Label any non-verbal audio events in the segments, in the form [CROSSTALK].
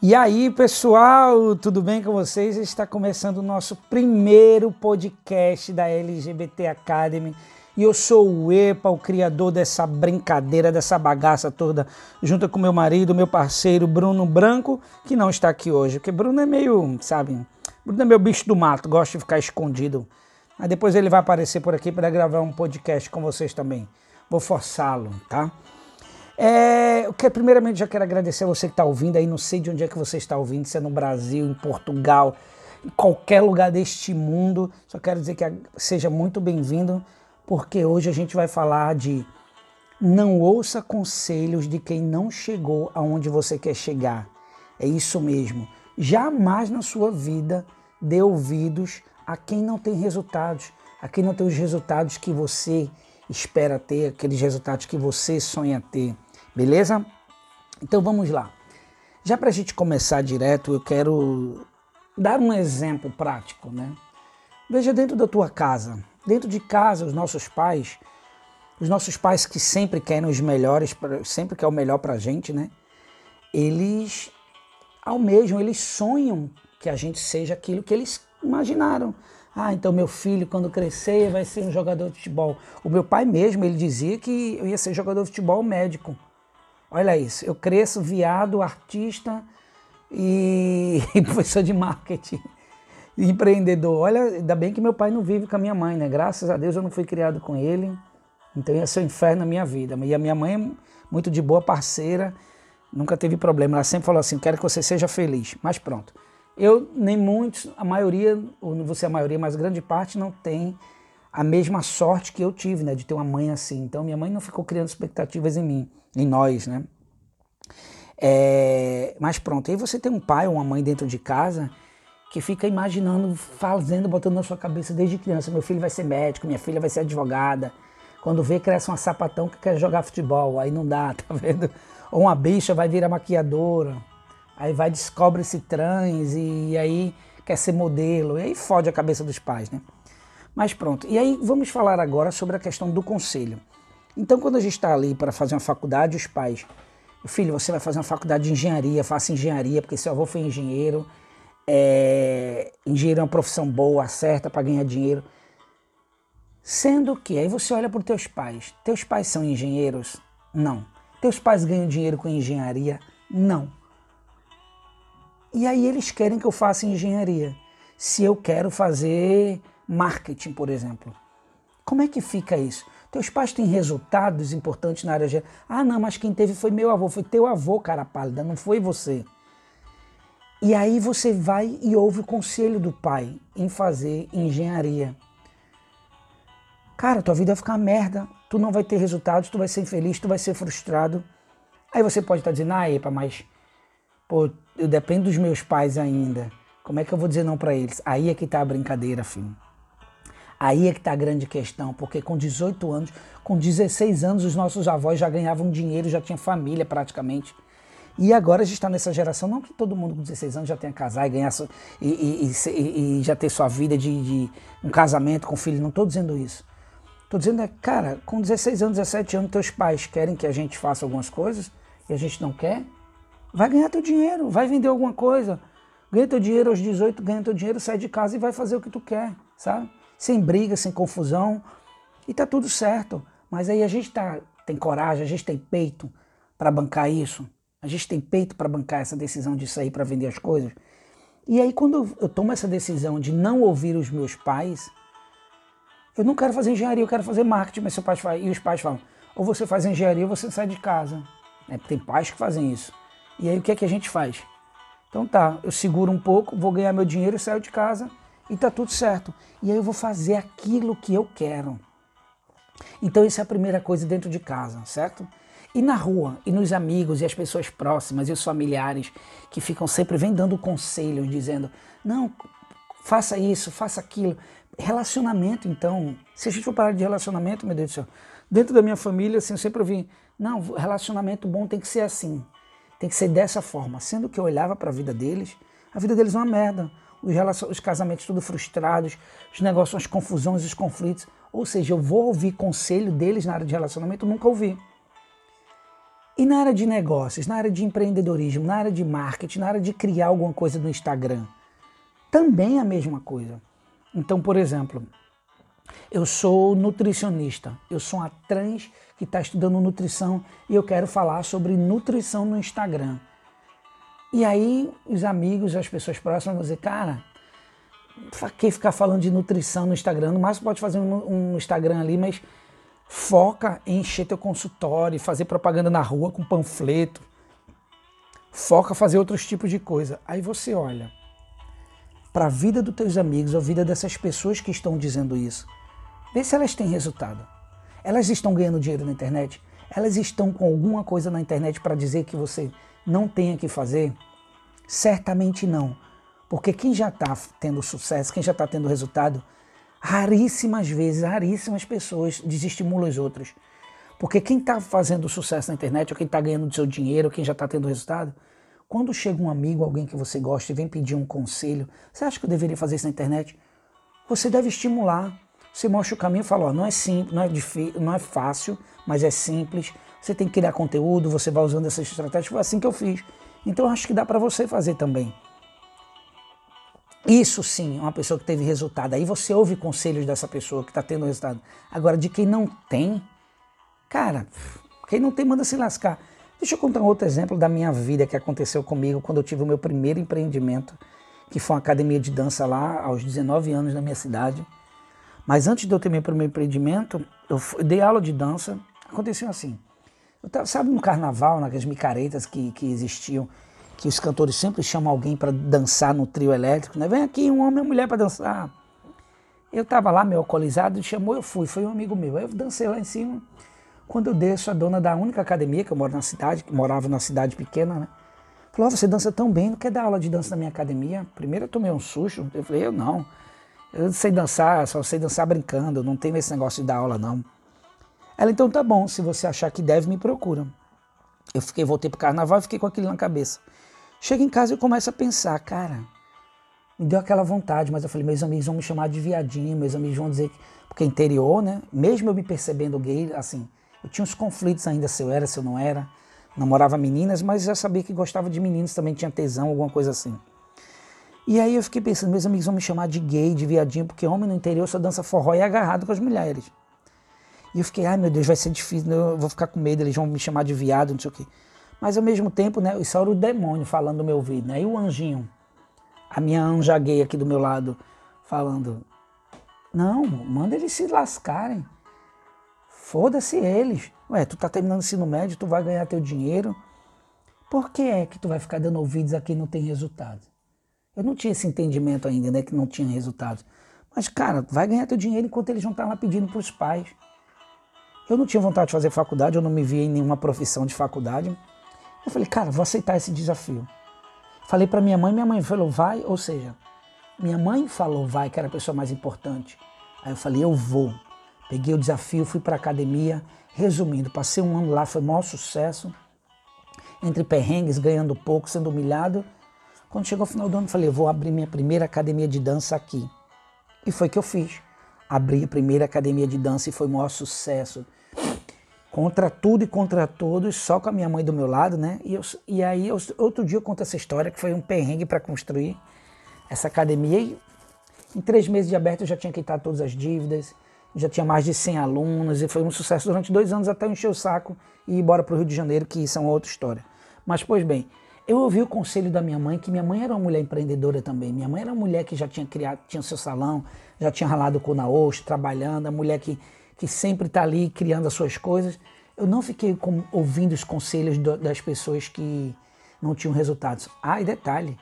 E aí, pessoal, tudo bem com vocês? Está começando o nosso primeiro podcast da LGBT Academy. E eu sou o EPA, o criador dessa brincadeira, dessa bagaça toda, junto com meu marido, meu parceiro Bruno Branco, que não está aqui hoje, porque Bruno é meio, sabe, Bruno é meu bicho do mato, gosta de ficar escondido. Mas depois ele vai aparecer por aqui para gravar um podcast com vocês também. Vou forçá-lo, tá? É, eu quero, primeiramente já quero agradecer a você que está ouvindo aí, não sei de onde é que você está ouvindo, se é no Brasil, em Portugal, em qualquer lugar deste mundo. Só quero dizer que seja muito bem-vindo, porque hoje a gente vai falar de não ouça conselhos de quem não chegou aonde você quer chegar. É isso mesmo. Jamais na sua vida dê ouvidos a quem não tem resultados, a quem não tem os resultados que você espera ter, aqueles resultados que você sonha ter. Beleza? Então vamos lá. Já para a gente começar direto, eu quero dar um exemplo prático, né? Veja dentro da tua casa. Dentro de casa, os nossos pais, os nossos pais que sempre querem os melhores, sempre quer o melhor para a gente, né? Eles almejam, eles sonham que a gente seja aquilo que eles imaginaram. Ah, então meu filho, quando crescer, vai ser um jogador de futebol. O meu pai mesmo, ele dizia que eu ia ser jogador de futebol médico. Olha isso, eu cresço viado, artista e, [LAUGHS] professor de marketing, [LAUGHS] empreendedor. Olha, ainda bem que meu pai não vive com a minha mãe, né? Graças a Deus eu não fui criado com ele, então ia ser um inferno na minha vida. E a minha mãe é muito de boa parceira, nunca teve problema. Ela sempre falou assim: quero que você seja feliz. Mas pronto. Eu, nem muitos, a maioria, ou não vou ser a maioria, mas grande parte não tem a mesma sorte que eu tive, né, de ter uma mãe assim. Então minha mãe não ficou criando expectativas em mim, em nós, né? É, mas pronto, aí você tem um pai ou uma mãe dentro de casa que fica imaginando, fazendo, botando na sua cabeça desde criança, meu filho vai ser médico, minha filha vai ser advogada. Quando vê, cresce uma sapatão que quer jogar futebol, aí não dá, [LAUGHS] tá vendo? Ou uma bicha vai virar maquiadora, aí vai descobre esse trans e aí quer ser modelo, e aí fode a cabeça dos pais, né? Mas pronto. E aí vamos falar agora sobre a questão do conselho. Então, quando a gente está ali para fazer uma faculdade, os pais, filho, você vai fazer uma faculdade de engenharia, faça engenharia, porque seu avô foi engenheiro. É, engenheiro é uma profissão boa, certa para ganhar dinheiro. Sendo que aí você olha para os teus pais. Teus pais são engenheiros? Não. Teus pais ganham dinheiro com engenharia? Não. E aí eles querem que eu faça engenharia. Se eu quero fazer marketing, por exemplo. Como é que fica isso? Teus pais têm resultados importantes na área de. Ah, não, mas quem teve foi meu avô, foi teu avô, cara pálida, não foi você. E aí você vai e ouve o conselho do pai em fazer engenharia. Cara, tua vida vai ficar merda, tu não vai ter resultados, tu vai ser infeliz, tu vai ser frustrado. Aí você pode estar dizendo, ah, epa, mas pô, eu dependo dos meus pais ainda. Como é que eu vou dizer não para eles? Aí é que tá a brincadeira, filho. Aí é que está a grande questão, porque com 18 anos, com 16 anos, os nossos avós já ganhavam dinheiro, já tinha família praticamente. E agora a gente está nessa geração, não que todo mundo com 16 anos já tenha casar e ganhar e, e, e, e já ter sua vida de, de, um casamento com filho, não estou dizendo isso. Estou dizendo é, cara, com 16 anos, 17 anos, teus pais querem que a gente faça algumas coisas e a gente não quer, vai ganhar teu dinheiro, vai vender alguma coisa, ganha teu dinheiro aos 18, ganha teu dinheiro, sai de casa e vai fazer o que tu quer, sabe? Sem briga, sem confusão, e tá tudo certo. Mas aí a gente tá, tem coragem, a gente tem peito para bancar isso, a gente tem peito para bancar essa decisão de sair para vender as coisas. E aí quando eu tomo essa decisão de não ouvir os meus pais, eu não quero fazer engenharia, eu quero fazer marketing, mas seu pai fala, e os pais falam, ou você faz engenharia ou você sai de casa. É, tem pais que fazem isso. E aí o que é que a gente faz? Então tá, eu seguro um pouco, vou ganhar meu dinheiro e saio de casa e tá tudo certo. E aí eu vou fazer aquilo que eu quero. Então isso é a primeira coisa dentro de casa, certo? E na rua, e nos amigos, e as pessoas próximas, e os familiares, que ficam sempre dando conselhos, dizendo, não, faça isso, faça aquilo. Relacionamento, então, se a gente for parar de relacionamento, meu Deus do céu, dentro da minha família, assim, eu sempre ouvi, não, relacionamento bom tem que ser assim, tem que ser dessa forma. Sendo que eu olhava para a vida deles, a vida deles é uma merda os, os casamentos tudo frustrados, os negócios, as confusões, os conflitos. Ou seja, eu vou ouvir conselho deles na área de relacionamento, eu nunca ouvi. E na área de negócios, na área de empreendedorismo, na área de marketing, na área de criar alguma coisa no Instagram, também é a mesma coisa. Então, por exemplo, eu sou nutricionista, eu sou uma trans que está estudando nutrição e eu quero falar sobre nutrição no Instagram. E aí os amigos, as pessoas próximas vão dizer, cara, pra que ficar falando de nutrição no Instagram? No máximo pode fazer um, um Instagram ali, mas foca em encher teu consultório, fazer propaganda na rua com panfleto. Foca fazer outros tipos de coisa. Aí você olha para a vida dos teus amigos, a vida dessas pessoas que estão dizendo isso. Vê se elas têm resultado. Elas estão ganhando dinheiro na internet? Elas estão com alguma coisa na internet para dizer que você não tenha que fazer? Certamente não. Porque quem já está tendo sucesso, quem já está tendo resultado, raríssimas vezes, raríssimas pessoas desestimulam os outros. Porque quem está fazendo sucesso na internet, ou quem está ganhando seu dinheiro, ou quem já está tendo resultado, quando chega um amigo, alguém que você gosta e vem pedir um conselho, você acha que eu deveria fazer isso na internet? Você deve estimular. Você mostra o caminho e fala, ó, não é simples, não é difícil, não é fácil, mas é simples. Você tem que criar conteúdo, você vai usando essas estratégias. Foi assim que eu fiz. Então acho que dá para você fazer também. Isso sim, uma pessoa que teve resultado. Aí você ouve conselhos dessa pessoa que está tendo resultado. Agora, de quem não tem, cara, quem não tem manda se lascar. Deixa eu contar um outro exemplo da minha vida que aconteceu comigo quando eu tive o meu primeiro empreendimento, que foi uma academia de dança lá aos 19 anos na minha cidade. Mas antes de eu ter meu primeiro empreendimento, eu dei aula de dança. Aconteceu assim. Tava, sabe no carnaval, naquelas micaretas que, que existiam, que os cantores sempre chamam alguém para dançar no trio elétrico, né? Vem aqui um homem e uma mulher para dançar. Eu estava lá, meio alcoolizado, chamou, eu fui, foi um amigo meu. Eu dancei lá em cima. Quando eu desço, a dona da única academia, que eu moro na cidade, que morava na cidade pequena, né? Falou, oh, você dança tão bem, não quer dar aula de dança na minha academia? Primeiro eu tomei um susto, eu falei, eu não. Eu sei dançar, só sei dançar brincando, não tenho esse negócio de dar aula, não. Ela, então tá bom, se você achar que deve, me procura. Eu fiquei, voltei pro carnaval e fiquei com aquilo na cabeça. Chego em casa e começo a pensar, cara, me deu aquela vontade, mas eu falei, meus amigos vão me chamar de viadinho, meus amigos vão dizer que. Porque interior, né? Mesmo eu me percebendo gay, assim, eu tinha uns conflitos ainda se eu era, se eu não era. Namorava meninas, mas já sabia que gostava de meninos, também tinha tesão, alguma coisa assim. E aí eu fiquei pensando, meus amigos vão me chamar de gay, de viadinho, porque homem no interior só dança forró e é agarrado com as mulheres. E eu fiquei, ai meu Deus, vai ser difícil, eu vou ficar com medo, eles vão me chamar de viado, não sei o quê. Mas ao mesmo tempo, né, isso era o demônio falando no meu ouvido, né? E o anjinho, a minha anja gay aqui do meu lado, falando, não, manda eles se lascarem. Foda-se eles. Ué, tu tá terminando o ensino médio, tu vai ganhar teu dinheiro. Por que é que tu vai ficar dando ouvidos a quem não tem resultado? Eu não tinha esse entendimento ainda, né? Que não tinha resultados. Mas, cara, vai ganhar teu dinheiro enquanto eles vão estar lá pedindo para os pais. Eu não tinha vontade de fazer faculdade, eu não me via em nenhuma profissão de faculdade. Eu falei, cara, vou aceitar esse desafio. Falei para minha mãe, minha mãe falou, vai, ou seja, minha mãe falou, vai, que era a pessoa mais importante. Aí eu falei, eu vou. Peguei o desafio, fui para academia. Resumindo, passei um ano lá, foi o maior sucesso. Entre perrengues, ganhando pouco, sendo humilhado quando chegou o final do ano, falei, vou abrir minha primeira academia de dança aqui. E foi que eu fiz. Abri a primeira academia de dança e foi o maior sucesso. Contra tudo e contra todos, só com a minha mãe do meu lado, né? E, eu, e aí, eu, outro dia eu conto essa história, que foi um perrengue para construir essa academia. E em três meses de aberto eu já tinha quitado todas as dívidas, já tinha mais de 100 alunos e foi um sucesso durante dois anos até eu encher o saco e ir embora para o Rio de Janeiro, que isso é uma outra história. Mas, pois bem, eu ouvi o conselho da minha mãe, que minha mãe era uma mulher empreendedora também. Minha mãe era uma mulher que já tinha criado, tinha seu salão, já tinha ralado com na osso, trabalhando, a mulher que, que sempre está ali criando as suas coisas. Eu não fiquei com, ouvindo os conselhos do, das pessoas que não tinham resultados. Ah, e detalhe,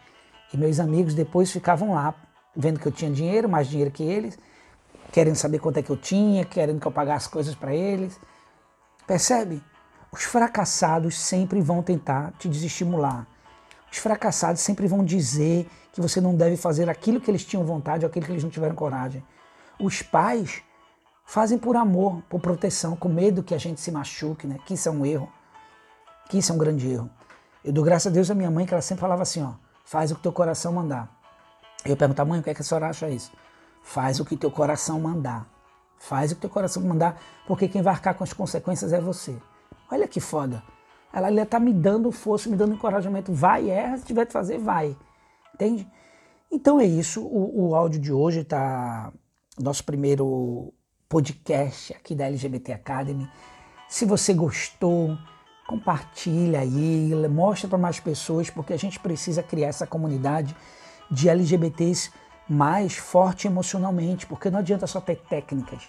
e meus amigos depois ficavam lá, vendo que eu tinha dinheiro, mais dinheiro que eles, querendo saber quanto é que eu tinha, querendo que eu pagasse coisas para eles. Percebe? Os fracassados sempre vão tentar te desestimular os fracassados sempre vão dizer que você não deve fazer aquilo que eles tinham vontade ou aquilo que eles não tiveram coragem. Os pais fazem por amor, por proteção, com medo que a gente se machuque, né? Que isso é um erro. Que isso é um grande erro. Eu dou graças a Deus à minha mãe, que ela sempre falava assim, ó, faz o que teu coração mandar. Eu perguntava, mãe, o que, é que a senhora acha isso? Faz o que teu coração mandar. Faz o que teu coração mandar, porque quem vai arcar com as consequências é você. Olha que foda. Ela está me dando força, me dando encorajamento. Vai, erra, se tiver que fazer, vai. Entende? Então é isso. O, o áudio de hoje está. Nosso primeiro podcast aqui da LGBT Academy. Se você gostou, compartilha aí, mostra para mais pessoas, porque a gente precisa criar essa comunidade de LGBTs mais forte emocionalmente, porque não adianta só ter técnicas.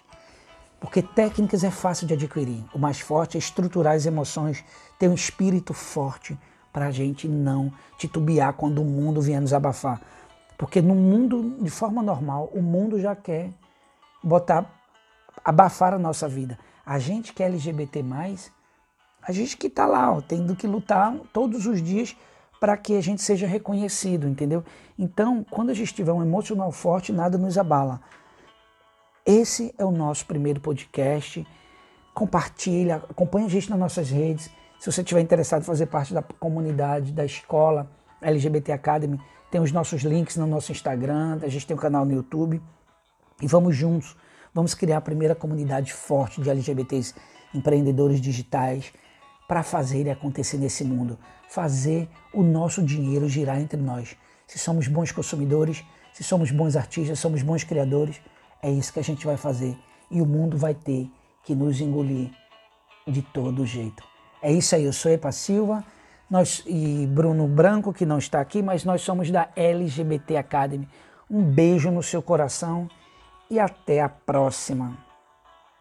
Porque técnicas é fácil de adquirir. O mais forte é estruturar as emoções, ter um espírito forte para a gente não titubear quando o mundo vier nos abafar. Porque no mundo, de forma normal, o mundo já quer botar, abafar a nossa vida. A gente que é LGBT, a gente que está lá, ó, tendo que lutar todos os dias para que a gente seja reconhecido, entendeu? Então, quando a gente tiver um emocional forte, nada nos abala. Esse é o nosso primeiro podcast. Compartilha, acompanha a gente nas nossas redes. Se você estiver interessado em fazer parte da comunidade, da escola LGBT Academy, tem os nossos links no nosso Instagram, a gente tem um canal no YouTube. E vamos juntos, vamos criar a primeira comunidade forte de LGBTs empreendedores digitais para fazer e acontecer nesse mundo, fazer o nosso dinheiro girar entre nós. Se somos bons consumidores, se somos bons artistas, somos bons criadores, é isso que a gente vai fazer e o mundo vai ter que nos engolir de todo jeito. É isso aí, eu sou Epa Silva nós, e Bruno Branco, que não está aqui, mas nós somos da LGBT Academy. Um beijo no seu coração e até a próxima.